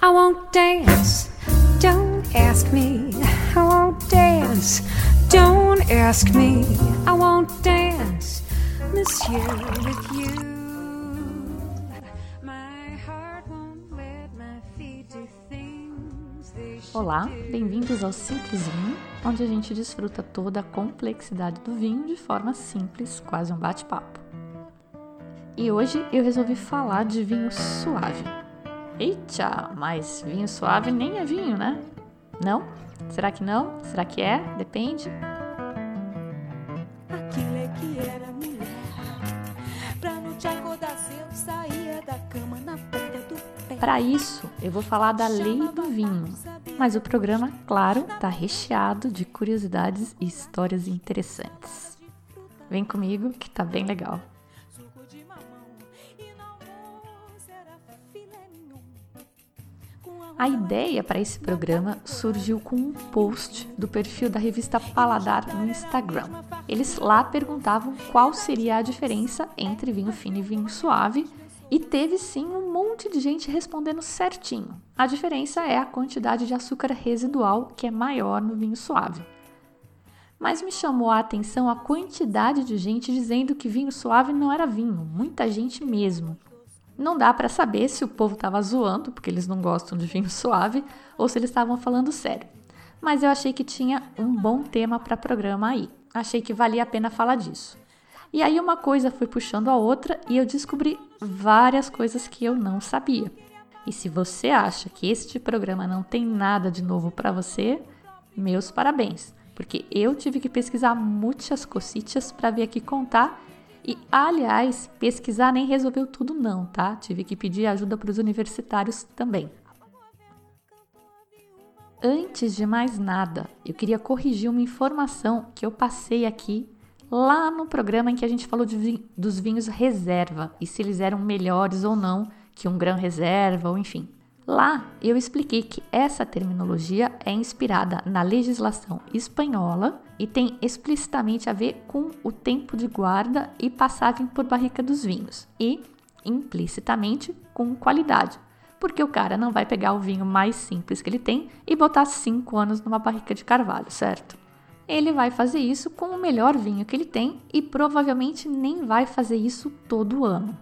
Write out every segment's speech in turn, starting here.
I won't dance. Don't ask me. I won't dance. Don't ask me. I won't dance, with you. My heart won't let my feet do things they should Olá, do. bem-vindos ao Simples Vinho, onde a gente desfruta toda a complexidade do vinho de forma simples, quase um bate-papo. E hoje eu resolvi falar de vinho suave. Eita, mas vinho suave nem é vinho, né? Não? Será que não? Será que é? Depende. Aquilo é que era mulher. Pra não te acordar cedo, saía da cama na ponta do pé. Para isso, eu vou falar da lei do vinho. Mas o programa, claro, tá recheado de curiosidades e histórias interessantes. Vem comigo que tá bem legal. A ideia para esse programa surgiu com um post do perfil da revista Paladar no Instagram. Eles lá perguntavam qual seria a diferença entre vinho fino e vinho suave, e teve sim um monte de gente respondendo certinho. A diferença é a quantidade de açúcar residual, que é maior no vinho suave. Mas me chamou a atenção a quantidade de gente dizendo que vinho suave não era vinho, muita gente mesmo. Não dá para saber se o povo estava zoando, porque eles não gostam de vinho suave, ou se eles estavam falando sério. Mas eu achei que tinha um bom tema para programa aí. Achei que valia a pena falar disso. E aí uma coisa foi puxando a outra e eu descobri várias coisas que eu não sabia. E se você acha que este programa não tem nada de novo para você, meus parabéns, porque eu tive que pesquisar muitas cositas para vir aqui contar e, aliás, pesquisar nem resolveu tudo não, tá? Tive que pedir ajuda para os universitários também. Antes de mais nada, eu queria corrigir uma informação que eu passei aqui lá no programa em que a gente falou de vi- dos vinhos reserva e se eles eram melhores ou não que um Gran Reserva ou enfim. Lá eu expliquei que essa terminologia é inspirada na legislação espanhola e tem explicitamente a ver com o tempo de guarda e passagem por barrica dos vinhos e implicitamente com qualidade, porque o cara não vai pegar o vinho mais simples que ele tem e botar 5 anos numa barrica de carvalho, certo? Ele vai fazer isso com o melhor vinho que ele tem e provavelmente nem vai fazer isso todo ano.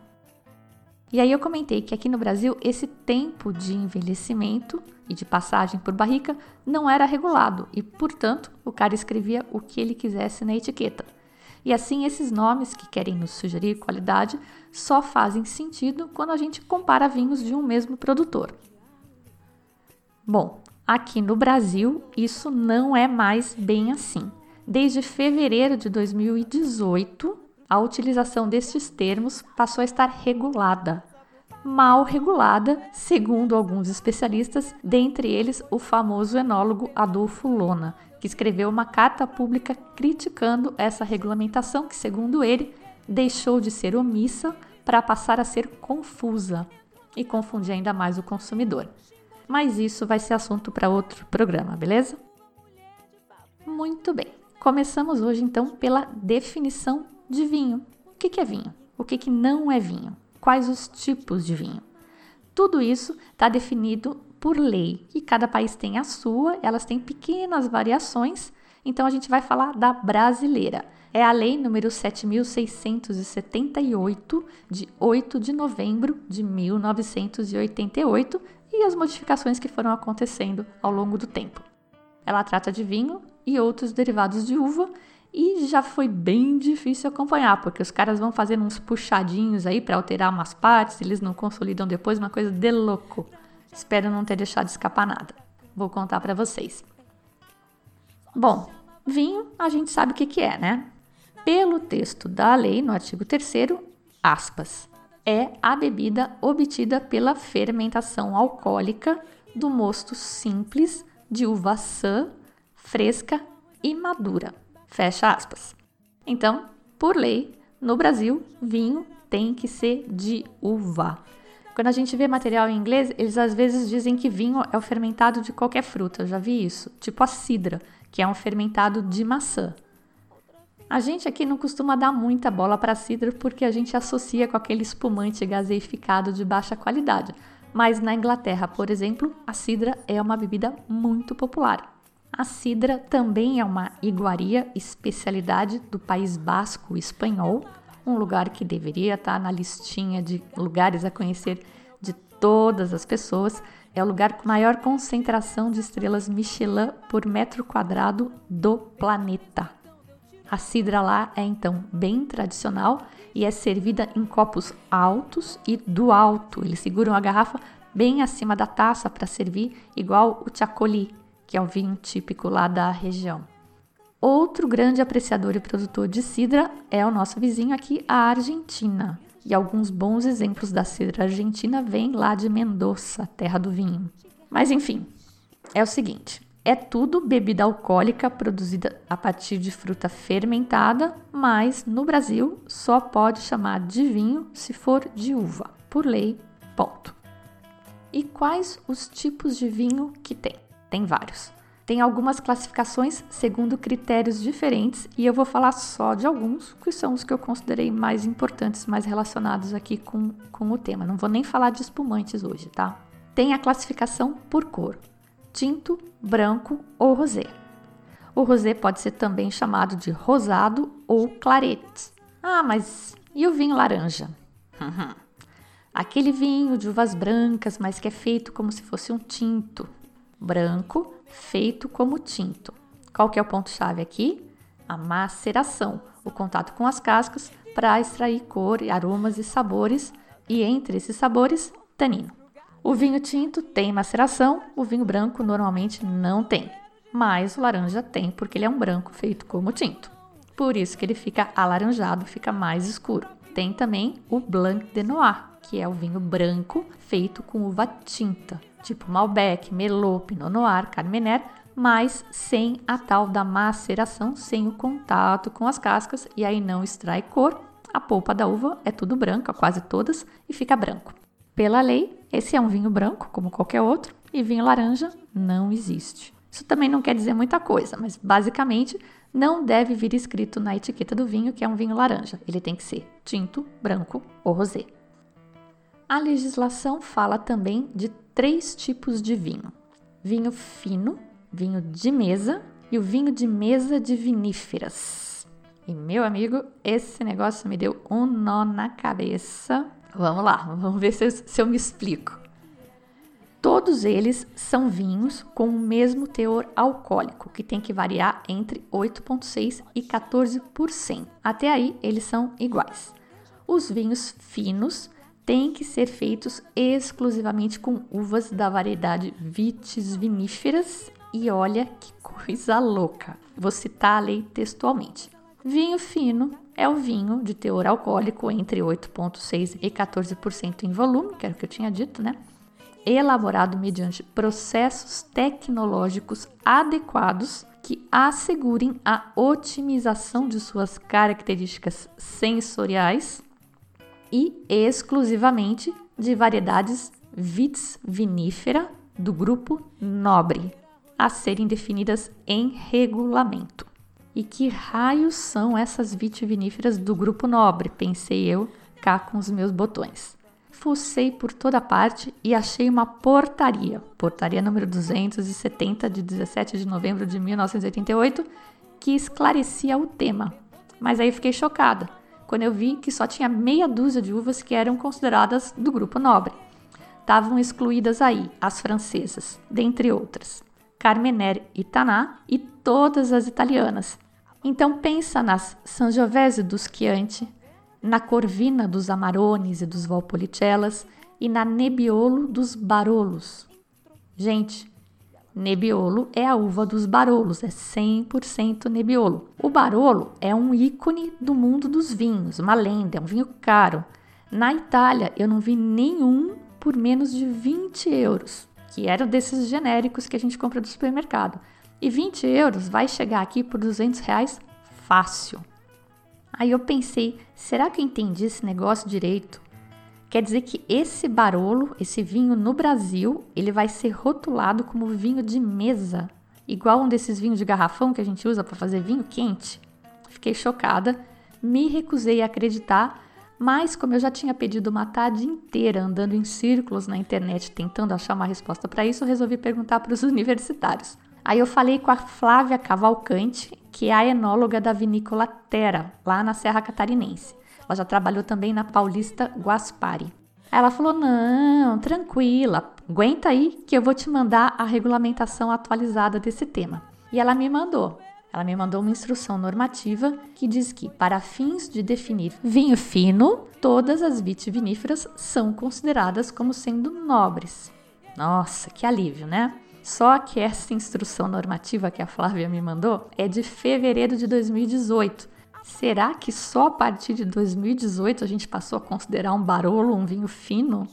E aí eu comentei que aqui no Brasil esse tempo de envelhecimento e de passagem por barrica não era regulado e, portanto, o cara escrevia o que ele quisesse na etiqueta. E assim esses nomes que querem nos sugerir qualidade só fazem sentido quando a gente compara vinhos de um mesmo produtor. Bom, aqui no Brasil isso não é mais bem assim. Desde fevereiro de 2018, a utilização destes termos passou a estar regulada. Mal regulada, segundo alguns especialistas, dentre eles o famoso enólogo Adolfo Lona, que escreveu uma carta pública criticando essa regulamentação que, segundo ele, deixou de ser omissa para passar a ser confusa e confundir ainda mais o consumidor. Mas isso vai ser assunto para outro programa, beleza? Muito bem. Começamos hoje então pela definição de vinho. O que é vinho? O que, que não é vinho? Quais os tipos de vinho? Tudo isso está definido por lei e cada país tem a sua, elas têm pequenas variações, então a gente vai falar da brasileira. É a lei número 7678, de 8 de novembro de 1988, e as modificações que foram acontecendo ao longo do tempo. Ela trata de vinho e outros derivados de uva e já foi bem difícil acompanhar, porque os caras vão fazendo uns puxadinhos aí para alterar umas partes, eles não consolidam depois, uma coisa de louco. Espero não ter deixado escapar nada. Vou contar para vocês. Bom, vinho a gente sabe o que, que é, né? Pelo texto da lei, no artigo 3 aspas, é a bebida obtida pela fermentação alcoólica do mosto simples de uva sã, fresca e madura. Fecha aspas. Então, por lei, no Brasil, vinho tem que ser de uva. Quando a gente vê material em inglês, eles às vezes dizem que vinho é o fermentado de qualquer fruta. Eu já vi isso. Tipo a cidra, que é um fermentado de maçã. A gente aqui não costuma dar muita bola para cidra porque a gente associa com aquele espumante gaseificado de baixa qualidade. Mas na Inglaterra, por exemplo, a cidra é uma bebida muito popular. A cidra também é uma iguaria, especialidade do País Basco espanhol, um lugar que deveria estar na listinha de lugares a conhecer de todas as pessoas. É o lugar com maior concentração de estrelas Michelin por metro quadrado do planeta. A cidra lá é então bem tradicional e é servida em copos altos e do alto. Eles seguram a garrafa bem acima da taça para servir, igual o chacoli, que é o vinho típico lá da região. Outro grande apreciador e produtor de cidra é o nosso vizinho aqui, a Argentina. E alguns bons exemplos da cidra argentina vêm lá de Mendoza, terra do vinho. Mas enfim, é o seguinte: é tudo bebida alcoólica produzida a partir de fruta fermentada, mas no Brasil só pode chamar de vinho se for de uva, por lei, ponto. E quais os tipos de vinho que tem? Tem vários. Tem algumas classificações segundo critérios diferentes e eu vou falar só de alguns, que são os que eu considerei mais importantes, mais relacionados aqui com, com o tema. Não vou nem falar de espumantes hoje, tá? Tem a classificação por cor: tinto, branco ou rosé. O rosé pode ser também chamado de rosado ou clarete. Ah, mas e o vinho laranja? Aquele vinho de uvas brancas, mas que é feito como se fosse um tinto branco feito como tinto. Qual que é o ponto-chave aqui? A maceração, o contato com as cascas para extrair cor, aromas e sabores, e entre esses sabores, tanino. O vinho tinto tem maceração, o vinho branco normalmente não tem, mas o laranja tem porque ele é um branco feito como tinto. Por isso que ele fica alaranjado, fica mais escuro. Tem também o Blanc de Noir, que é o vinho branco feito com uva tinta, tipo Malbec, Merlot, Pinot Noir, Carmener, mas sem a tal da maceração, sem o contato com as cascas e aí não extrai cor. A polpa da uva é tudo branca, quase todas, e fica branco. Pela lei, esse é um vinho branco, como qualquer outro, e vinho laranja não existe. Isso também não quer dizer muita coisa, mas basicamente não deve vir escrito na etiqueta do vinho que é um vinho laranja. Ele tem que ser tinto, branco ou rosé. A legislação fala também de três tipos de vinho: vinho fino, vinho de mesa e o vinho de mesa de viníferas. E meu amigo, esse negócio me deu um nó na cabeça. Vamos lá, vamos ver se eu, se eu me explico. Todos eles são vinhos com o mesmo teor alcoólico, que tem que variar entre 8,6% e 14%. Até aí, eles são iguais. Os vinhos finos têm que ser feitos exclusivamente com uvas da variedade Vitis viníferas e olha que coisa louca. Vou citar a lei textualmente. Vinho fino é o vinho de teor alcoólico entre 8,6% e 14% em volume, que era o que eu tinha dito, né? Elaborado mediante processos tecnológicos adequados que assegurem a otimização de suas características sensoriais e exclusivamente de variedades vitis vinífera do grupo nobre, a serem definidas em regulamento. E que raios são essas vitiviníferas do grupo nobre? Pensei eu cá com os meus botões. Fucei por toda parte e achei uma portaria, portaria número 270 de 17 de novembro de 1988, que esclarecia o tema. Mas aí fiquei chocada quando eu vi que só tinha meia dúzia de uvas que eram consideradas do grupo nobre. Estavam excluídas aí as francesas, dentre outras, Carmener e Taná e todas as italianas. Então pensa nas Sangiovese dos Chianti, na Corvina dos Amarones e dos Valpolicellas e na Nebbiolo dos Barolos. Gente, Nebbiolo é a uva dos Barolos, é 100% Nebbiolo. O Barolo é um ícone do mundo dos vinhos, uma lenda, é um vinho caro. Na Itália, eu não vi nenhum por menos de 20 euros, que era desses genéricos que a gente compra do supermercado. E 20 euros vai chegar aqui por 200 reais fácil. Aí eu pensei, será que eu entendi esse negócio direito? Quer dizer que esse Barolo, esse vinho no Brasil, ele vai ser rotulado como vinho de mesa, igual um desses vinhos de garrafão que a gente usa para fazer vinho quente. Fiquei chocada, me recusei a acreditar, Mas, como eu já tinha pedido uma tarde inteira andando em círculos na internet tentando achar uma resposta para isso, resolvi perguntar para os universitários. Aí eu falei com a Flávia Cavalcante, que é a enóloga da vinícola Terra, lá na Serra Catarinense. Ela já trabalhou também na Paulista Guaspari. Ela falou: Não, tranquila, aguenta aí que eu vou te mandar a regulamentação atualizada desse tema. E ela me mandou. Ela me mandou uma instrução normativa que diz que, para fins de definir vinho fino, todas as vitiviníferas são consideradas como sendo nobres. Nossa, que alívio, né? Só que essa instrução normativa que a Flávia me mandou é de fevereiro de 2018. Será que só a partir de 2018 a gente passou a considerar um barolo um vinho fino?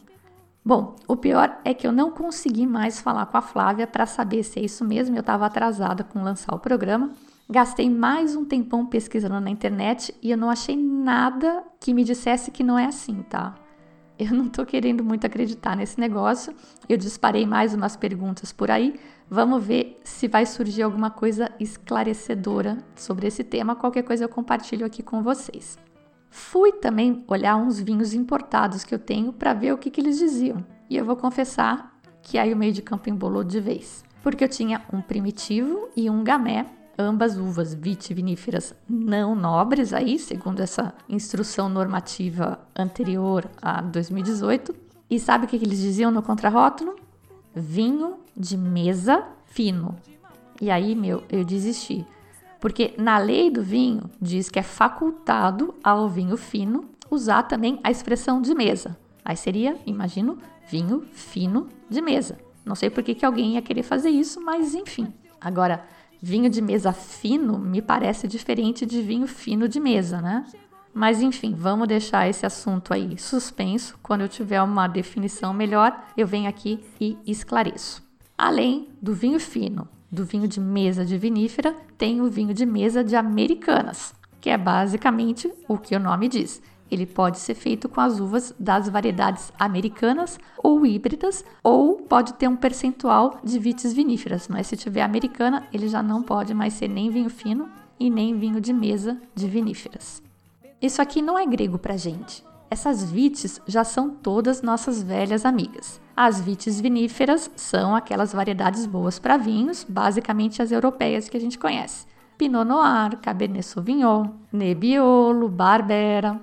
Bom, o pior é que eu não consegui mais falar com a Flávia para saber se é isso mesmo. Eu estava atrasada com lançar o programa. Gastei mais um tempão pesquisando na internet e eu não achei nada que me dissesse que não é assim, tá? Eu não tô querendo muito acreditar nesse negócio. Eu disparei mais umas perguntas por aí. Vamos ver se vai surgir alguma coisa esclarecedora sobre esse tema. Qualquer coisa eu compartilho aqui com vocês. Fui também olhar uns vinhos importados que eu tenho para ver o que, que eles diziam. E eu vou confessar que aí o meio de campo embolou de vez. Porque eu tinha um primitivo e um gamé ambas uvas vitiviníferas não nobres aí, segundo essa instrução normativa anterior a 2018. E sabe o que, eles diziam no contrarótulo? Vinho de mesa fino. E aí, meu, eu desisti. Porque na lei do vinho diz que é facultado ao vinho fino usar também a expressão de mesa. Aí seria, imagino, vinho fino de mesa. Não sei por que, que alguém ia querer fazer isso, mas enfim. Agora, Vinho de mesa fino me parece diferente de vinho fino de mesa, né? Mas enfim, vamos deixar esse assunto aí suspenso. Quando eu tiver uma definição melhor, eu venho aqui e esclareço. Além do vinho fino, do vinho de mesa de vinífera, tem o vinho de mesa de americanas, que é basicamente o que o nome diz. Ele pode ser feito com as uvas das variedades americanas ou híbridas, ou pode ter um percentual de vites viníferas, mas se tiver americana, ele já não pode mais ser nem vinho fino e nem vinho de mesa de viníferas. Isso aqui não é grego para gente. Essas vites já são todas nossas velhas amigas. As vites viníferas são aquelas variedades boas para vinhos, basicamente as europeias que a gente conhece. Pinot Noir, Cabernet Sauvignon, Nebbiolo, Barbera,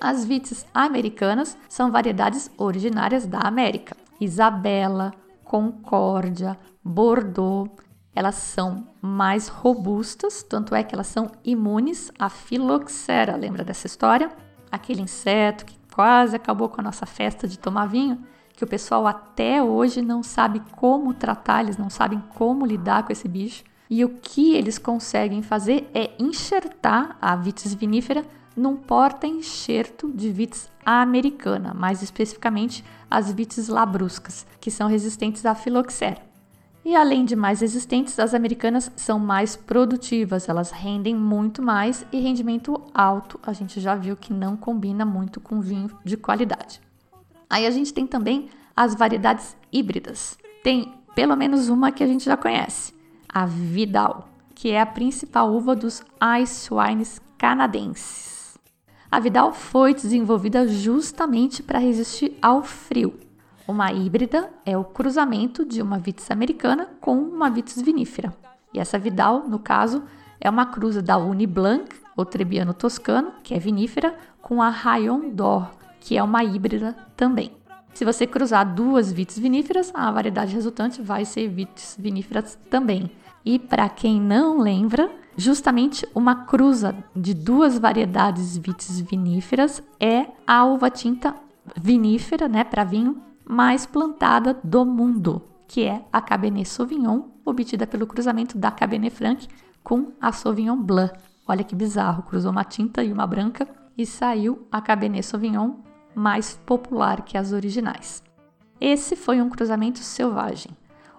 as vites americanas são variedades originárias da América. Isabela, Concórdia, Bordeaux, elas são mais robustas, tanto é que elas são imunes à filoxera. Lembra dessa história? Aquele inseto que quase acabou com a nossa festa de tomar vinho, que o pessoal até hoje não sabe como tratar, eles não sabem como lidar com esse bicho. E o que eles conseguem fazer é enxertar a vitis vinífera num porta-enxerto de vites americana, mais especificamente as vites labruscas, que são resistentes à filoxera. E além de mais resistentes, as americanas são mais produtivas, elas rendem muito mais e rendimento alto, a gente já viu que não combina muito com vinho de qualidade. Aí a gente tem também as variedades híbridas. Tem pelo menos uma que a gente já conhece, a Vidal, que é a principal uva dos ice wines canadenses. A Vidal foi desenvolvida justamente para resistir ao frio. Uma híbrida é o cruzamento de uma vitis americana com uma vitis vinífera. E essa Vidal, no caso, é uma cruza da Uniblanc, ou Trebbiano toscano, que é vinífera, com a Rayon d'Or, que é uma híbrida também. Se você cruzar duas vites viníferas, a variedade resultante vai ser vites viníferas também. E para quem não lembra, justamente uma cruza de duas variedades vitis viníferas é a uva tinta vinífera, né, para vinho, mais plantada do mundo, que é a Cabernet Sauvignon, obtida pelo cruzamento da Cabernet Franc com a Sauvignon Blanc. Olha que bizarro, cruzou uma tinta e uma branca e saiu a Cabernet Sauvignon mais popular que as originais. Esse foi um cruzamento selvagem.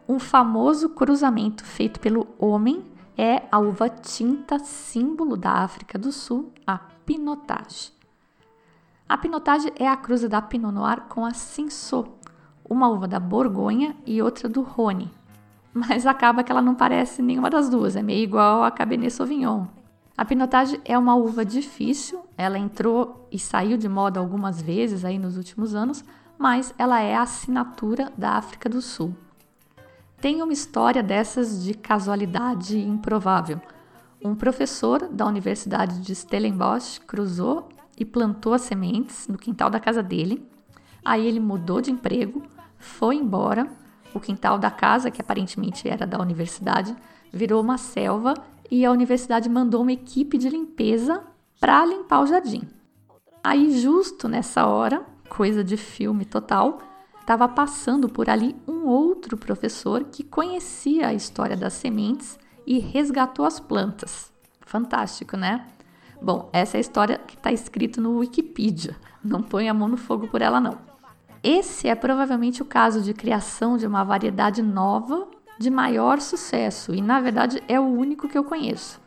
Um famoso cruzamento feito pelo homem é a uva tinta símbolo da África do Sul, a Pinotage. A Pinotage é a cruza da Pinot Noir com a Cinsault, uma uva da Borgonha e outra do Rhône. Mas acaba que ela não parece nenhuma das duas, é meio igual a Cabernet Sauvignon. A Pinotage é uma uva difícil, ela entrou e saiu de moda algumas vezes aí nos últimos anos, mas ela é a assinatura da África do Sul. Tem uma história dessas de casualidade improvável. Um professor da Universidade de Stellenbosch cruzou e plantou as sementes no quintal da casa dele. Aí ele mudou de emprego, foi embora. O quintal da casa, que aparentemente era da universidade, virou uma selva e a universidade mandou uma equipe de limpeza para limpar o jardim. Aí, justo nessa hora, coisa de filme total, estava passando por ali um outro professor que conhecia a história das sementes e resgatou as plantas. Fantástico, né? Bom, essa é a história que está escrito no Wikipedia. Não põe a mão no fogo por ela, não. Esse é provavelmente o caso de criação de uma variedade nova de maior sucesso e, na verdade, é o único que eu conheço.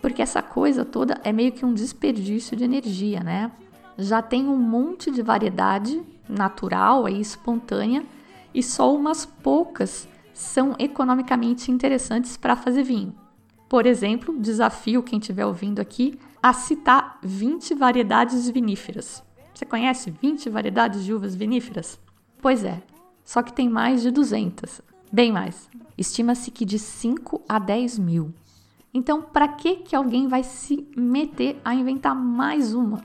Porque essa coisa toda é meio que um desperdício de energia, né? Já tem um monte de variedade natural e espontânea e só umas poucas são economicamente interessantes para fazer vinho. Por exemplo, desafio quem estiver ouvindo aqui a citar 20 variedades viníferas. Você conhece 20 variedades de uvas viníferas? Pois é, só que tem mais de 200. Bem mais. Estima-se que de 5 a 10 mil. Então, para que, que alguém vai se meter a inventar mais uma?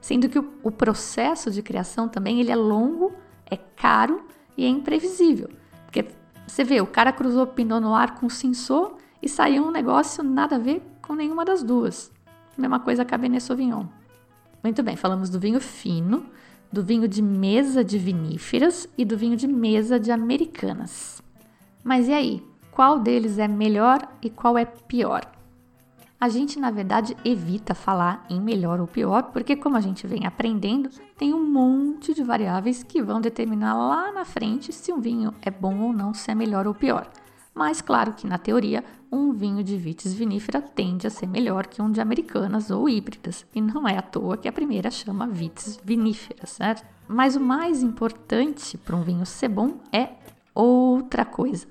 Sendo que o, o processo de criação também ele é longo, é caro e é imprevisível. Porque você vê, o cara cruzou Pinot Noir com Cinsault e saiu um negócio nada a ver com nenhuma das duas. Mesma coisa Cabernet Sauvignon. Muito bem, falamos do vinho fino, do vinho de mesa de viníferas e do vinho de mesa de americanas. Mas e aí? Qual deles é melhor e qual é pior? A gente, na verdade, evita falar em melhor ou pior, porque, como a gente vem aprendendo, tem um monte de variáveis que vão determinar lá na frente se um vinho é bom ou não, se é melhor ou pior. Mas, claro que na teoria, um vinho de vitis vinífera tende a ser melhor que um de americanas ou híbridas, e não é à toa que a primeira chama vitis vinífera, certo? Mas o mais importante para um vinho ser bom é outra coisa.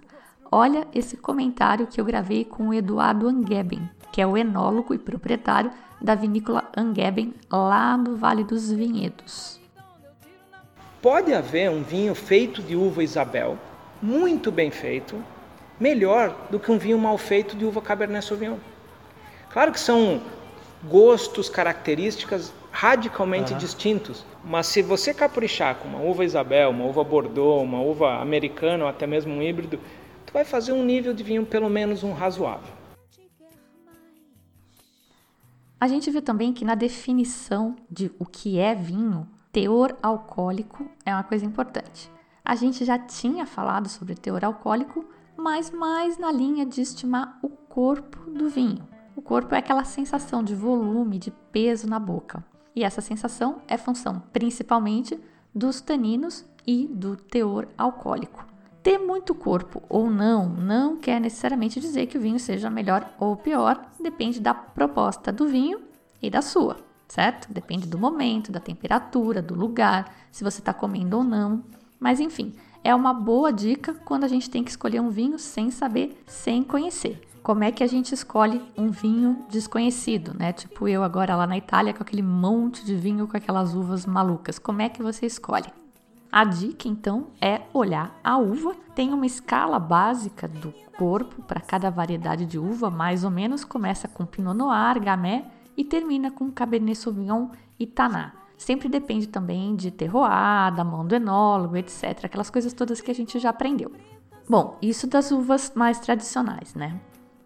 Olha esse comentário que eu gravei com o Eduardo Angeben, que é o enólogo e proprietário da vinícola Angeben lá no Vale dos Vinhedos. Pode haver um vinho feito de uva Isabel, muito bem feito, melhor do que um vinho mal feito de uva Cabernet Sauvignon. Claro que são gostos, características radicalmente uhum. distintos. Mas se você caprichar com uma uva Isabel, uma uva Bordeaux, uma uva americana ou até mesmo um híbrido, tu vai fazer um nível de vinho pelo menos um razoável. A gente vê também que na definição de o que é vinho, teor alcoólico é uma coisa importante. A gente já tinha falado sobre teor alcoólico, mas mais na linha de estimar o corpo do vinho. O corpo é aquela sensação de volume, de peso na boca. E essa sensação é função principalmente dos taninos e do teor alcoólico. Ter muito corpo ou não não quer necessariamente dizer que o vinho seja melhor ou pior, depende da proposta do vinho e da sua, certo? Depende do momento, da temperatura, do lugar, se você está comendo ou não. Mas enfim, é uma boa dica quando a gente tem que escolher um vinho sem saber, sem conhecer como é que a gente escolhe um vinho desconhecido, né? Tipo eu agora lá na Itália com aquele monte de vinho com aquelas uvas malucas. Como é que você escolhe? A dica então é olhar a uva. Tem uma escala básica do corpo para cada variedade de uva, mais ou menos. Começa com Pinot Noir, Gamay e termina com Cabernet Sauvignon e Taná. Sempre depende também de terroir, da mão do enólogo, etc. Aquelas coisas todas que a gente já aprendeu. Bom, isso das uvas mais tradicionais, né?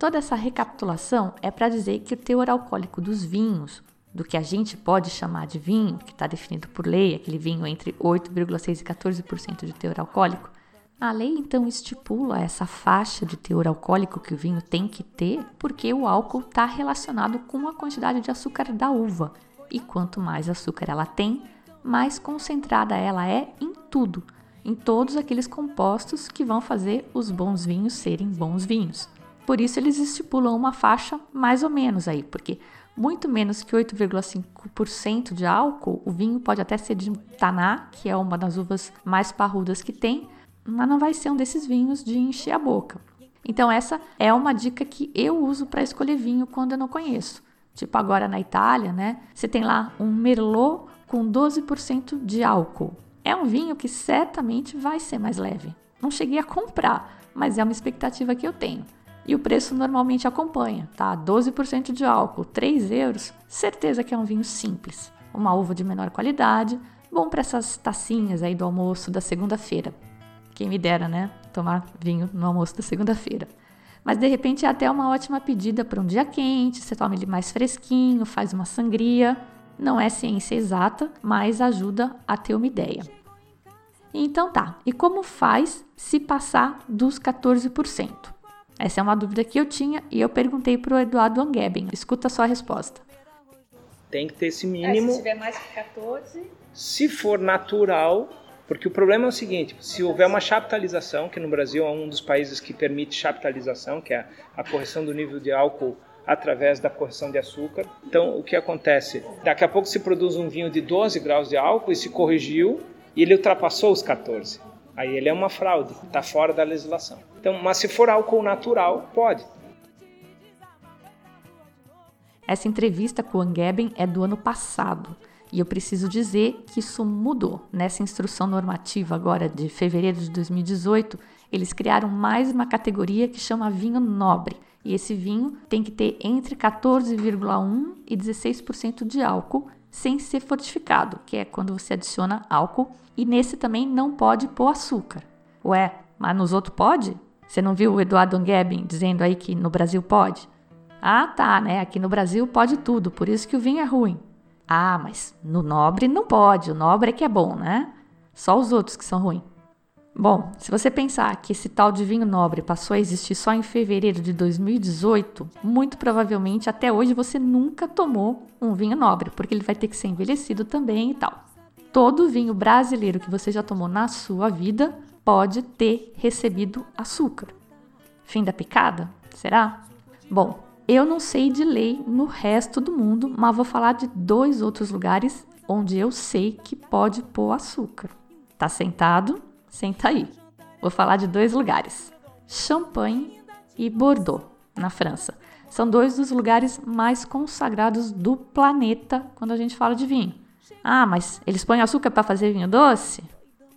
Toda essa recapitulação é para dizer que o teor alcoólico dos vinhos, do que a gente pode chamar de vinho, que está definido por lei, aquele vinho entre 8,6% e 14% de teor alcoólico, a lei então estipula essa faixa de teor alcoólico que o vinho tem que ter, porque o álcool está relacionado com a quantidade de açúcar da uva. E quanto mais açúcar ela tem, mais concentrada ela é em tudo, em todos aqueles compostos que vão fazer os bons vinhos serem bons vinhos. Por isso eles estipulam uma faixa mais ou menos aí, porque muito menos que 8,5% de álcool, o vinho pode até ser de Taná, que é uma das uvas mais parrudas que tem, mas não vai ser um desses vinhos de encher a boca. Então essa é uma dica que eu uso para escolher vinho quando eu não conheço. Tipo agora na Itália, né? Você tem lá um Merlot com 12% de álcool. É um vinho que certamente vai ser mais leve. Não cheguei a comprar, mas é uma expectativa que eu tenho. E o preço normalmente acompanha, tá? 12% de álcool, 3 euros, certeza que é um vinho simples. Uma uva de menor qualidade, bom para essas tacinhas aí do almoço da segunda-feira. Quem me dera, né? Tomar vinho no almoço da segunda-feira. Mas de repente é até uma ótima pedida para um dia quente, você toma ele mais fresquinho, faz uma sangria. Não é ciência exata, mas ajuda a ter uma ideia. Então tá, e como faz se passar dos 14%? Essa é uma dúvida que eu tinha e eu perguntei para o Eduardo Angeben. Escuta só a resposta. Tem que ter esse mínimo. É, se tiver mais que 14. Se for natural, porque o problema é o seguinte: se houver uma chaptalização, que no Brasil é um dos países que permite chaptalização, que é a correção do nível de álcool através da correção de açúcar. Então, o que acontece? Daqui a pouco se produz um vinho de 12 graus de álcool e se corrigiu e ele ultrapassou os 14. Aí ele é uma fraude, está fora da legislação. Então, mas se for álcool natural, pode. Essa entrevista com o Angeben é do ano passado. E eu preciso dizer que isso mudou. Nessa instrução normativa agora de fevereiro de 2018, eles criaram mais uma categoria que chama vinho nobre. E esse vinho tem que ter entre 14,1 e 16% de álcool sem ser fortificado, que é quando você adiciona álcool. E nesse também não pode pôr açúcar. Ué, mas nos outros pode? Você não viu o Eduardo Angeben dizendo aí que no Brasil pode? Ah, tá, né? Aqui no Brasil pode tudo, por isso que o vinho é ruim. Ah, mas no nobre não pode, o nobre é que é bom, né? Só os outros que são ruins. Bom, se você pensar que esse tal de vinho nobre passou a existir só em fevereiro de 2018, muito provavelmente até hoje você nunca tomou um vinho nobre, porque ele vai ter que ser envelhecido também e tal. Todo vinho brasileiro que você já tomou na sua vida pode ter recebido açúcar. Fim da picada? Será? Bom, eu não sei de lei no resto do mundo, mas vou falar de dois outros lugares onde eu sei que pode pôr açúcar. Tá sentado? Senta aí. Vou falar de dois lugares: Champagne e Bordeaux, na França. São dois dos lugares mais consagrados do planeta quando a gente fala de vinho. Ah, mas eles põem açúcar para fazer vinho doce?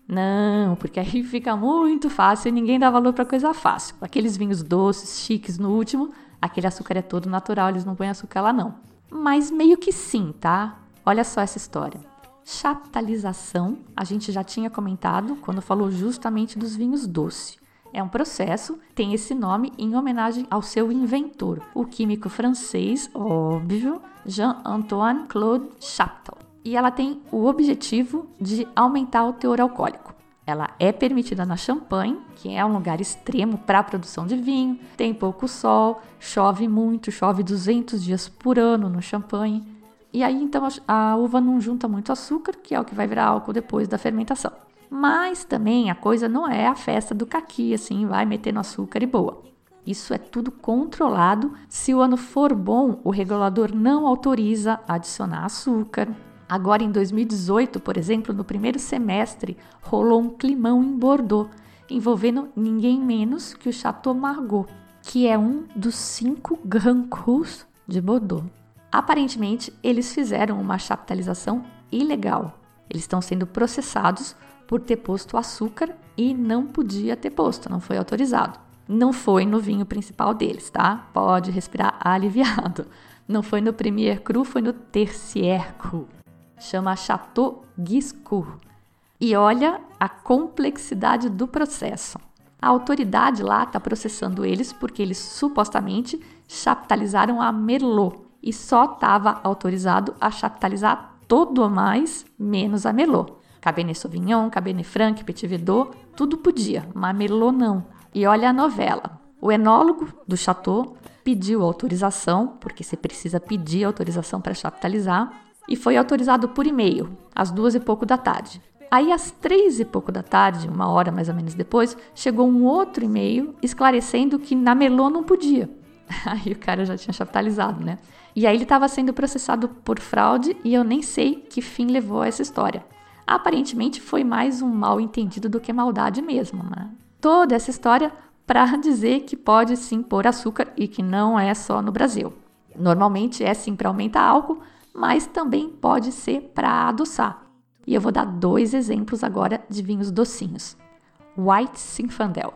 Não, porque aí fica muito fácil e ninguém dá valor para coisa fácil. Aqueles vinhos doces, chiques no último, aquele açúcar é todo natural, eles não põem açúcar lá não. Mas meio que sim, tá? Olha só essa história. Chaptalização, a gente já tinha comentado quando falou justamente dos vinhos doces. É um processo, tem esse nome em homenagem ao seu inventor, o químico francês, óbvio, Jean-Antoine Claude Chaptal. E ela tem o objetivo de aumentar o teor alcoólico. Ela é permitida na Champagne, que é um lugar extremo para a produção de vinho, tem pouco sol, chove muito, chove 200 dias por ano no Champagne. E aí então a uva não junta muito açúcar, que é o que vai virar álcool depois da fermentação. Mas também a coisa não é a festa do caqui, assim, vai metendo açúcar e boa. Isso é tudo controlado. Se o ano for bom, o regulador não autoriza adicionar açúcar, Agora, em 2018, por exemplo, no primeiro semestre, rolou um climão em Bordeaux, envolvendo ninguém menos que o Chateau Margaux, que é um dos cinco Grand Crus de Bordeaux. Aparentemente, eles fizeram uma chaptalização ilegal. Eles estão sendo processados por ter posto açúcar e não podia ter posto, não foi autorizado. Não foi no vinho principal deles, tá? Pode respirar aliviado. Não foi no Premier Cru, foi no Tertiaire Cru chama Chateau Giscourt. E olha a complexidade do processo. A autoridade lá está processando eles porque eles supostamente chaptalizaram a Merlot e só estava autorizado a chaptalizar todo o mais, menos a Merlot. Cabernet Sauvignon, Cabernet Franc, Petit Verdot, tudo podia, mas Merlot não. E olha a novela. O enólogo do Chateau pediu autorização, porque você precisa pedir autorização para chaptalizar, e foi autorizado por e-mail, às duas e pouco da tarde. Aí, às três e pouco da tarde, uma hora mais ou menos depois, chegou um outro e-mail esclarecendo que na Melô não podia. Aí o cara já tinha chapitalizado, né? E aí ele estava sendo processado por fraude e eu nem sei que fim levou a essa história. Aparentemente foi mais um mal entendido do que maldade mesmo, né? Toda essa história para dizer que pode sim pôr açúcar e que não é só no Brasil. Normalmente é sim para aumentar álcool, mas também pode ser para adoçar. E eu vou dar dois exemplos agora de vinhos docinhos. White Zinfandel.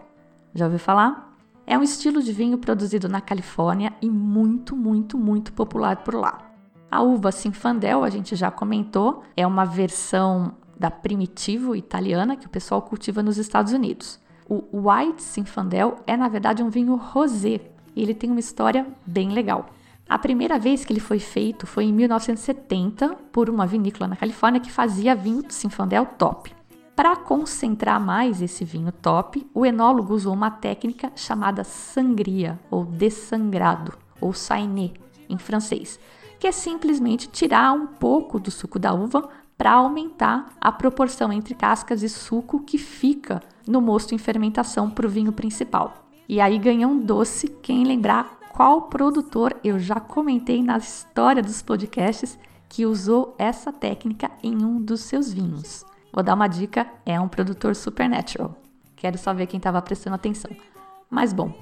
Já ouviu falar? É um estilo de vinho produzido na Califórnia e muito, muito, muito popular por lá. A uva Zinfandel, a gente já comentou, é uma versão da Primitivo italiana que o pessoal cultiva nos Estados Unidos. O White Zinfandel é, na verdade, um vinho rosé ele tem uma história bem legal. A primeira vez que ele foi feito foi em 1970 por uma vinícola na Califórnia que fazia vinho Zinfandel top. Para concentrar mais esse vinho top, o enólogo usou uma técnica chamada sangria ou dessangrado ou sainé em francês, que é simplesmente tirar um pouco do suco da uva para aumentar a proporção entre cascas e suco que fica no mosto em fermentação para o vinho principal. E aí ganha um doce quem lembrar qual produtor eu já comentei na história dos podcasts que usou essa técnica em um dos seus vinhos. Vou dar uma dica: é um produtor supernatural. Quero só ver quem estava prestando atenção. Mas bom,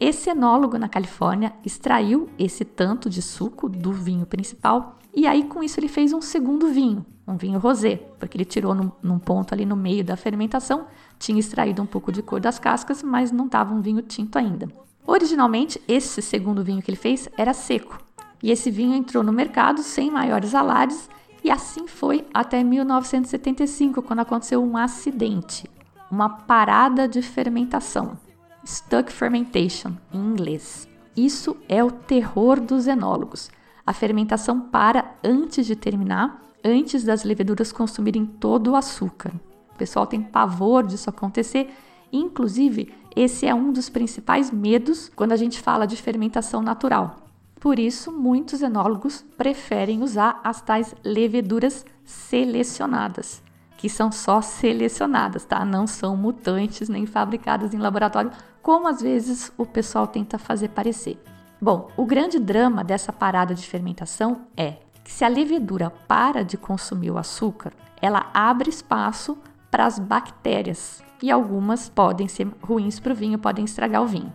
esse enólogo na Califórnia extraiu esse tanto de suco do vinho principal e aí com isso ele fez um segundo vinho, um vinho rosé, porque ele tirou num, num ponto ali no meio da fermentação, tinha extraído um pouco de cor das cascas, mas não estava um vinho tinto ainda. Originalmente, esse segundo vinho que ele fez era seco, e esse vinho entrou no mercado sem maiores alardes, e assim foi até 1975, quando aconteceu um acidente, uma parada de fermentação, stuck fermentation em inglês. Isso é o terror dos enólogos. A fermentação para antes de terminar, antes das leveduras consumirem todo o açúcar. O pessoal tem pavor disso acontecer, inclusive esse é um dos principais medos quando a gente fala de fermentação natural. Por isso, muitos enólogos preferem usar as tais leveduras selecionadas, que são só selecionadas, tá? Não são mutantes nem fabricadas em laboratório, como às vezes o pessoal tenta fazer parecer. Bom, o grande drama dessa parada de fermentação é que se a levedura para de consumir o açúcar, ela abre espaço para as bactérias e algumas podem ser ruins para o vinho, podem estragar o vinho.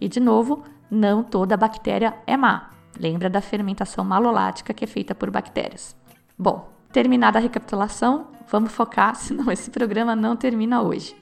E de novo, não toda bactéria é má. Lembra da fermentação malolática que é feita por bactérias. Bom, terminada a recapitulação, vamos focar, senão esse programa não termina hoje.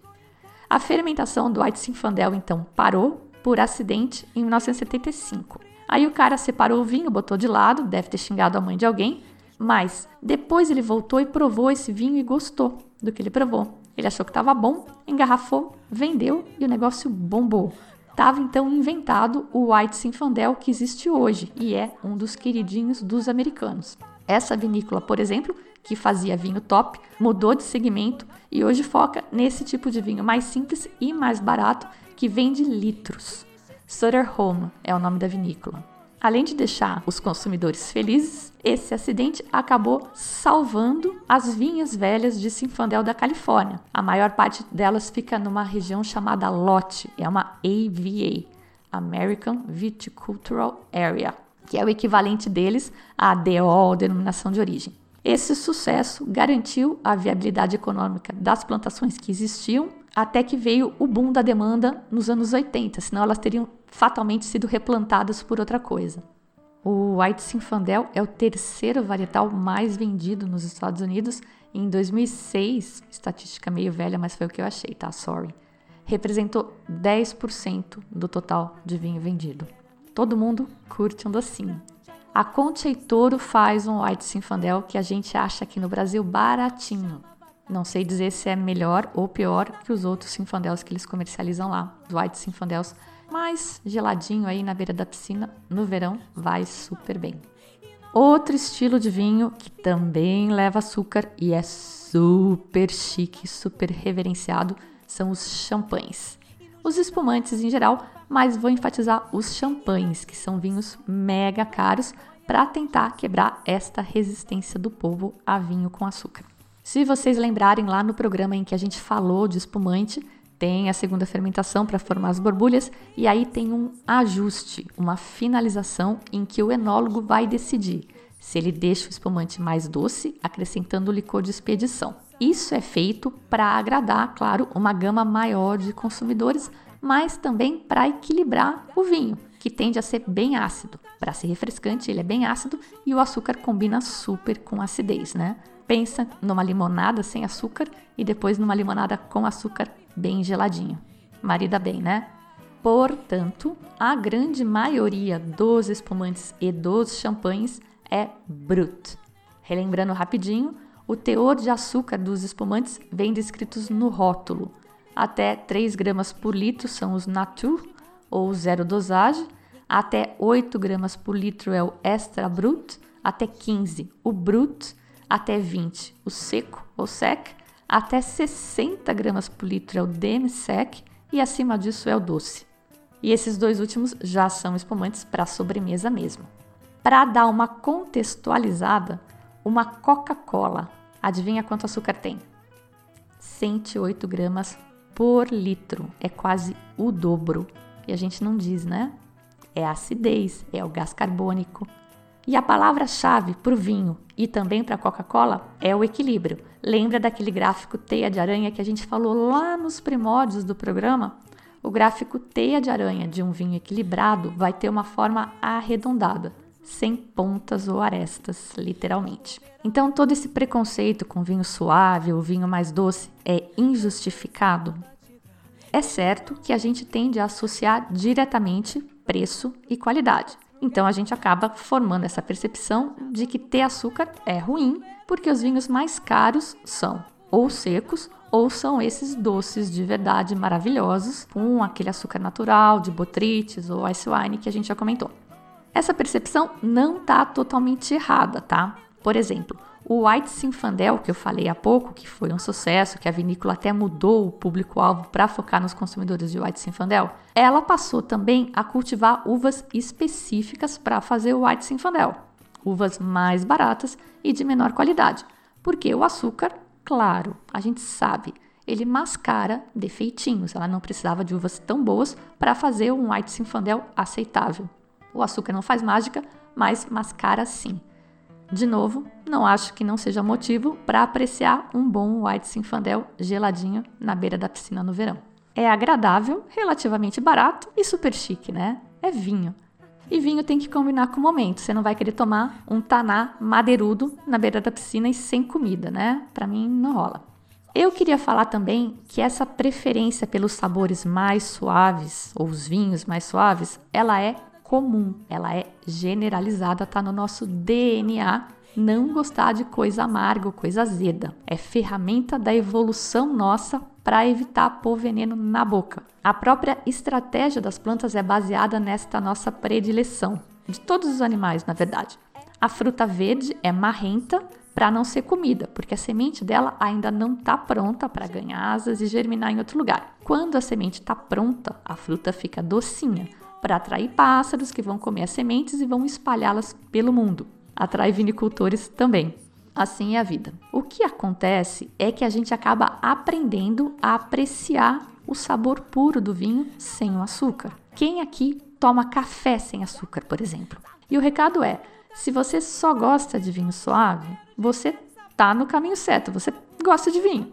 A fermentação do White Zinfandel então parou por acidente em 1975. Aí o cara separou o vinho, botou de lado, deve ter xingado a mãe de alguém, mas depois ele voltou e provou esse vinho e gostou do que ele provou. Ele achou que estava bom, engarrafou, vendeu e o negócio bombou. Tava então inventado o White Zinfandel que existe hoje e é um dos queridinhos dos americanos. Essa vinícola, por exemplo, que fazia vinho top, mudou de segmento e hoje foca nesse tipo de vinho mais simples e mais barato que vende litros. Sutter Home é o nome da vinícola. Além de deixar os consumidores felizes, esse acidente acabou salvando as vinhas velhas de Sinfandel da Califórnia. A maior parte delas fica numa região chamada LOT, é uma AVA, American Viticultural Area, que é o equivalente deles à DO, denominação de origem. Esse sucesso garantiu a viabilidade econômica das plantações que existiam até que veio o boom da demanda nos anos 80, senão elas teriam fatalmente sido replantadas por outra coisa. O White Zinfandel é o terceiro varietal mais vendido nos Estados Unidos. Em 2006, estatística meio velha, mas foi o que eu achei, tá? Sorry. Representou 10% do total de vinho vendido. Todo mundo curte um docinho. A Conte Toro faz um White Zinfandel que a gente acha aqui no Brasil baratinho. Não sei dizer se é melhor ou pior que os outros Zinfandels que eles comercializam lá, os White Zinfandels mas geladinho aí na beira da piscina no verão vai super bem. Outro estilo de vinho que também leva açúcar e é super chique, super reverenciado são os champanhes. Os espumantes em geral, mas vou enfatizar os champanhes, que são vinhos mega caros para tentar quebrar esta resistência do povo a vinho com açúcar. Se vocês lembrarem lá no programa em que a gente falou de espumante, tem a segunda fermentação para formar as borbulhas e aí tem um ajuste, uma finalização em que o enólogo vai decidir se ele deixa o espumante mais doce, acrescentando o licor de expedição. Isso é feito para agradar, claro, uma gama maior de consumidores, mas também para equilibrar o vinho, que tende a ser bem ácido. Para ser refrescante, ele é bem ácido e o açúcar combina super com acidez, né? Pensa numa limonada sem açúcar e depois numa limonada com açúcar bem geladinho. Marida bem, né? Portanto, a grande maioria dos espumantes e dos champanhes é brut. Relembrando rapidinho, o teor de açúcar dos espumantes vem descritos no rótulo. Até 3 gramas por litro são os nature ou zero dosagem, até 8 gramas por litro é o extra brut, até 15 o brut, até 20 o seco ou sec, até 60 gramas por litro é o demi-sec e acima disso é o doce. E esses dois últimos já são espumantes para sobremesa mesmo. Para dar uma contextualizada, uma Coca-Cola, adivinha quanto açúcar tem? 108 gramas por litro, é quase o dobro. E a gente não diz, né? É a acidez, é o gás carbônico. E a palavra-chave para o vinho e também para a Coca-Cola é o equilíbrio. Lembra daquele gráfico teia de aranha que a gente falou lá nos primórdios do programa? O gráfico teia de aranha de um vinho equilibrado vai ter uma forma arredondada sem pontas ou arestas, literalmente. Então, todo esse preconceito com vinho suave ou vinho mais doce é injustificado? É certo que a gente tende a associar diretamente preço e qualidade. Então, a gente acaba formando essa percepção de que ter açúcar é ruim, porque os vinhos mais caros são ou secos ou são esses doces de verdade maravilhosos, com aquele açúcar natural de botrites ou ice wine que a gente já comentou. Essa percepção não está totalmente errada, tá? Por exemplo, o White Sinfandel, que eu falei há pouco, que foi um sucesso, que a vinícola até mudou o público-alvo para focar nos consumidores de White Sinfandel, ela passou também a cultivar uvas específicas para fazer o White Sinfandel, uvas mais baratas e de menor qualidade, porque o açúcar, claro, a gente sabe, ele mascara defeitinhos. Ela não precisava de uvas tão boas para fazer um White Sinfandel aceitável. O açúcar não faz mágica, mas mascara sim. De novo, não acho que não seja motivo para apreciar um bom White Sinfandel geladinho na beira da piscina no verão. É agradável, relativamente barato e super chique, né? É vinho. E vinho tem que combinar com o momento. Você não vai querer tomar um taná madeirudo na beira da piscina e sem comida, né? Para mim não rola. Eu queria falar também que essa preferência pelos sabores mais suaves ou os vinhos mais suaves, ela é comum, ela é generalizada, tá no nosso DNA não gostar de coisa amarga ou coisa azeda. É ferramenta da evolução nossa para evitar pôr veneno na boca. A própria estratégia das plantas é baseada nesta nossa predileção, de todos os animais, na verdade. A fruta verde é marrenta para não ser comida, porque a semente dela ainda não está pronta para ganhar asas e germinar em outro lugar. Quando a semente está pronta, a fruta fica docinha, para atrair pássaros que vão comer as sementes e vão espalhá-las pelo mundo. Atrai vinicultores também. Assim é a vida. O que acontece é que a gente acaba aprendendo a apreciar o sabor puro do vinho sem o açúcar. Quem aqui toma café sem açúcar, por exemplo? E o recado é: se você só gosta de vinho suave, você tá no caminho certo, você gosta de vinho.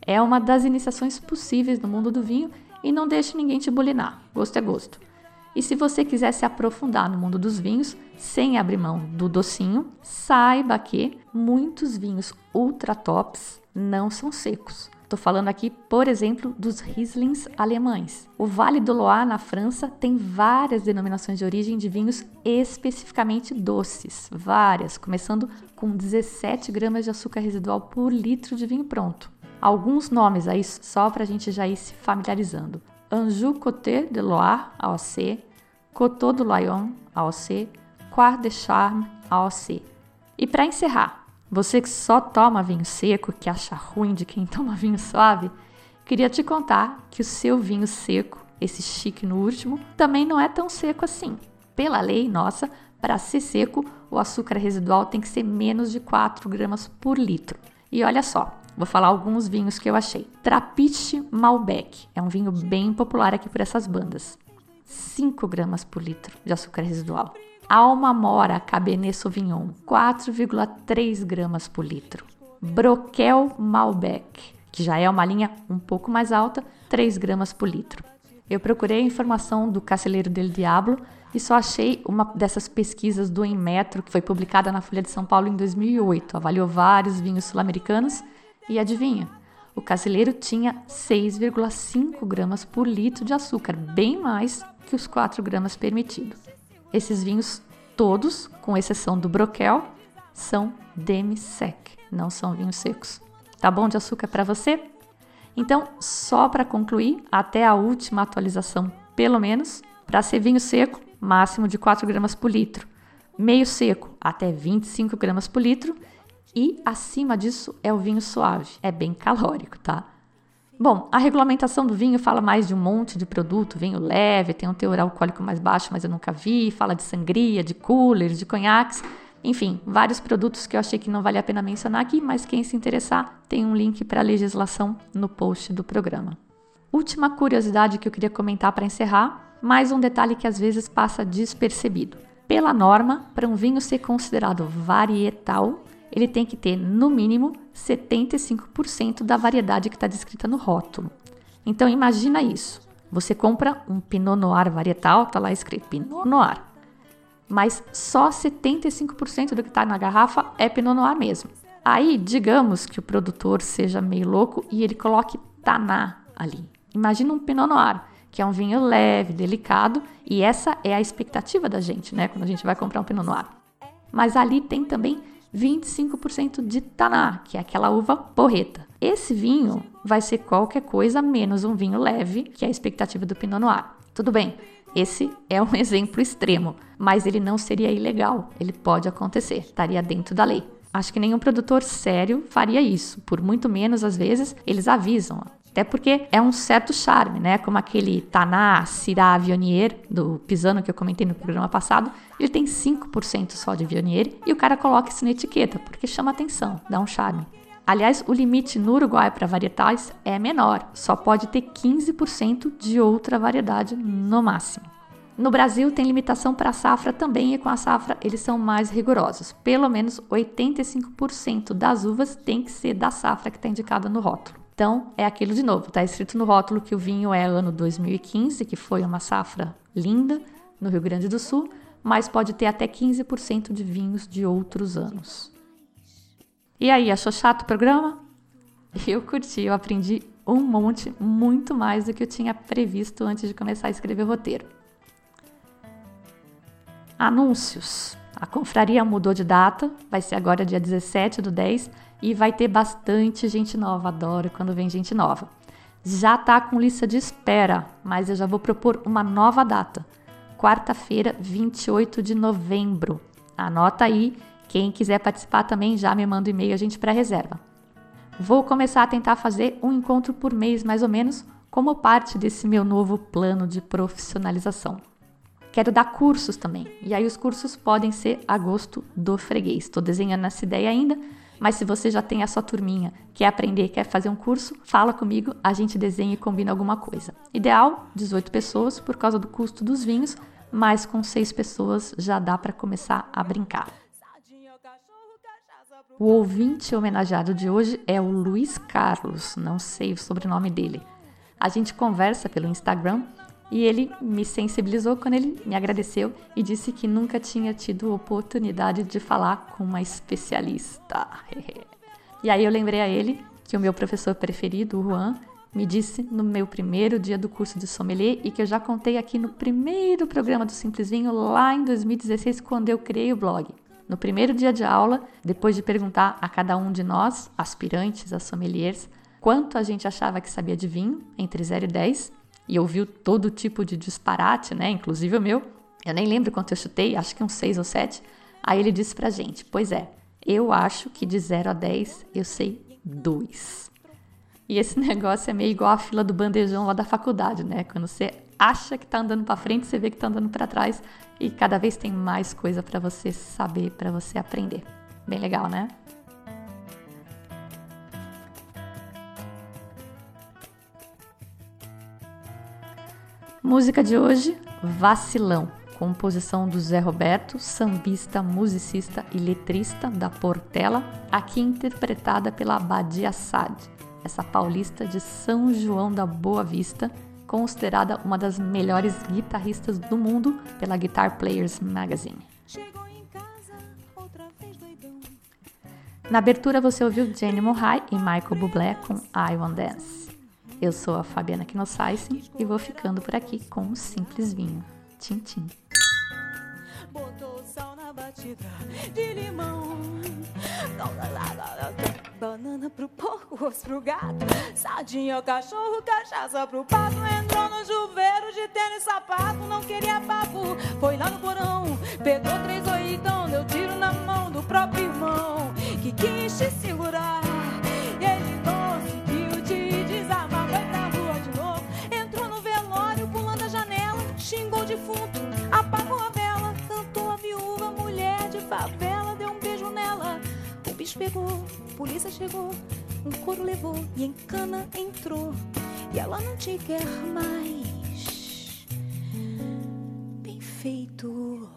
É uma das iniciações possíveis no mundo do vinho e não deixe ninguém te bulinar. Gosto é gosto. E se você quiser se aprofundar no mundo dos vinhos, sem abrir mão do docinho, saiba que muitos vinhos ultra tops não são secos. Estou falando aqui, por exemplo, dos Rieslings alemães. O Vale do Loire, na França, tem várias denominações de origem de vinhos especificamente doces, várias, começando com 17 gramas de açúcar residual por litro de vinho pronto. Alguns nomes aí só para a gente já ir se familiarizando. Anjou Côté de Loire, AOC, Coteau de Loyon, AOC, Quart de Charme, AOC. E para encerrar, você que só toma vinho seco, que acha ruim de quem toma vinho suave, queria te contar que o seu vinho seco, esse chique no último, também não é tão seco assim. Pela lei nossa, para ser seco, o açúcar residual tem que ser menos de 4 gramas por litro. E olha só, Vou falar alguns vinhos que eu achei. Trapiche Malbec é um vinho bem popular aqui por essas bandas. 5 gramas por litro de açúcar residual. Alma Mora Cabernet Sauvignon, 4,3 gramas por litro. Broquel Malbec, que já é uma linha um pouco mais alta, 3 gramas por litro. Eu procurei a informação do Caceleiro del Diablo e só achei uma dessas pesquisas do Enmetro, que foi publicada na Folha de São Paulo em 2008. Avaliou vários vinhos sul-americanos e adivinha? O Caceleiro tinha 6,5 gramas por litro de açúcar, bem mais que os 4 gramas permitidos. Esses vinhos todos, com exceção do Broquel, são demi-sec, não são vinhos secos. Tá bom de açúcar para você? Então, só para concluir, até a última atualização, pelo menos, para ser vinho seco, máximo de 4 gramas por litro. Meio seco, até 25 gramas por litro. E acima disso é o vinho suave, é bem calórico, tá? Bom, a regulamentação do vinho fala mais de um monte de produto, vinho leve, tem um teor alcoólico mais baixo, mas eu nunca vi, fala de sangria, de coolers, de conhaques, enfim, vários produtos que eu achei que não vale a pena mencionar aqui, mas quem se interessar, tem um link para a legislação no post do programa. Última curiosidade que eu queria comentar para encerrar, mais um detalhe que às vezes passa despercebido. Pela norma, para um vinho ser considerado varietal, ele tem que ter, no mínimo, 75% da variedade que está descrita no rótulo. Então imagina isso. Você compra um Pinot Noir varietal, está lá escrito Pinot Noir. Mas só 75% do que está na garrafa é Pinot Noir mesmo. Aí, digamos que o produtor seja meio louco e ele coloque Taná ali. Imagina um Pinot Noir, que é um vinho leve, delicado, e essa é a expectativa da gente, né, quando a gente vai comprar um Pinot Noir. Mas ali tem também 25% de taná, que é aquela uva porreta. Esse vinho vai ser qualquer coisa menos um vinho leve, que é a expectativa do Pinot Noir. Tudo bem, esse é um exemplo extremo, mas ele não seria ilegal, ele pode acontecer, estaria dentro da lei. Acho que nenhum produtor sério faria isso, por muito menos às vezes eles avisam. Até porque é um certo charme, né? Como aquele Taná Syrah Vionier do Pisano que eu comentei no programa passado, ele tem 5% só de Vionier e o cara coloca isso na etiqueta porque chama atenção, dá um charme. Aliás, o limite no Uruguai para varietais é menor, só pode ter 15% de outra variedade no máximo. No Brasil tem limitação para a safra também e com a safra eles são mais rigorosos. Pelo menos 85% das uvas tem que ser da safra que está indicada no rótulo. Então, é aquilo de novo, está escrito no rótulo que o vinho é ano 2015, que foi uma safra linda no Rio Grande do Sul, mas pode ter até 15% de vinhos de outros anos. E aí, achou chato o programa? Eu curti, eu aprendi um monte, muito mais do que eu tinha previsto antes de começar a escrever o roteiro. Anúncios. A confraria mudou de data, vai ser agora dia 17 do 10 e vai ter bastante gente nova. Adoro quando vem gente nova. Já tá com lista de espera, mas eu já vou propor uma nova data. Quarta-feira, 28 de novembro. Anota aí. Quem quiser participar também já me manda um e-mail, a gente pré-reserva. Vou começar a tentar fazer um encontro por mês, mais ou menos, como parte desse meu novo plano de profissionalização. Quero dar cursos também, e aí os cursos podem ser a gosto do freguês. Estou desenhando essa ideia ainda, mas se você já tem a sua turminha, quer aprender, quer fazer um curso, fala comigo, a gente desenha e combina alguma coisa. Ideal, 18 pessoas por causa do custo dos vinhos, mas com 6 pessoas já dá para começar a brincar. O ouvinte homenageado de hoje é o Luiz Carlos, não sei o sobrenome dele. A gente conversa pelo Instagram e ele me sensibilizou quando ele me agradeceu e disse que nunca tinha tido oportunidade de falar com uma especialista. e aí eu lembrei a ele que o meu professor preferido, o Juan, me disse no meu primeiro dia do curso de sommelier e que eu já contei aqui no primeiro programa do Simplesinho lá em 2016 quando eu criei o blog. No primeiro dia de aula, depois de perguntar a cada um de nós, aspirantes a sommeliers, quanto a gente achava que sabia de vinho, entre 0 e 10, e ouviu todo tipo de disparate, né? Inclusive o meu. Eu nem lembro quanto eu chutei, acho que uns 6 ou 7. Aí ele disse pra gente: Pois é, eu acho que de 0 a 10 eu sei 2. E esse negócio é meio igual a fila do bandejão lá da faculdade, né? Quando você acha que tá andando para frente, você vê que tá andando para trás e cada vez tem mais coisa para você saber, para você aprender. Bem legal, né? Música de hoje, Vacilão, composição do Zé Roberto, sambista, musicista e letrista da Portela, aqui interpretada pela Abadia Sad, essa paulista de São João da Boa Vista, considerada uma das melhores guitarristas do mundo pela Guitar Players Magazine. Na abertura você ouviu Jenny Mohai e Michael Bublé com I Want Dance. Eu sou a Fabiana Knossaisen e vou ficando por aqui com um simples vinho. Tchim, tchim. Botou sal na batida de limão. Banana pro porco, osso pro gato. Sardinha ao cachorro, cachaça pro pato. Entrou no chuveiro de tênis sapato. Não queria papo, foi lá no porão. Pegou três oitão, deu tiro na mão do próprio irmão. Que quis te segurar. Pegou, polícia chegou, um couro levou e em cana entrou. E ela não te quer mais. Bem feito.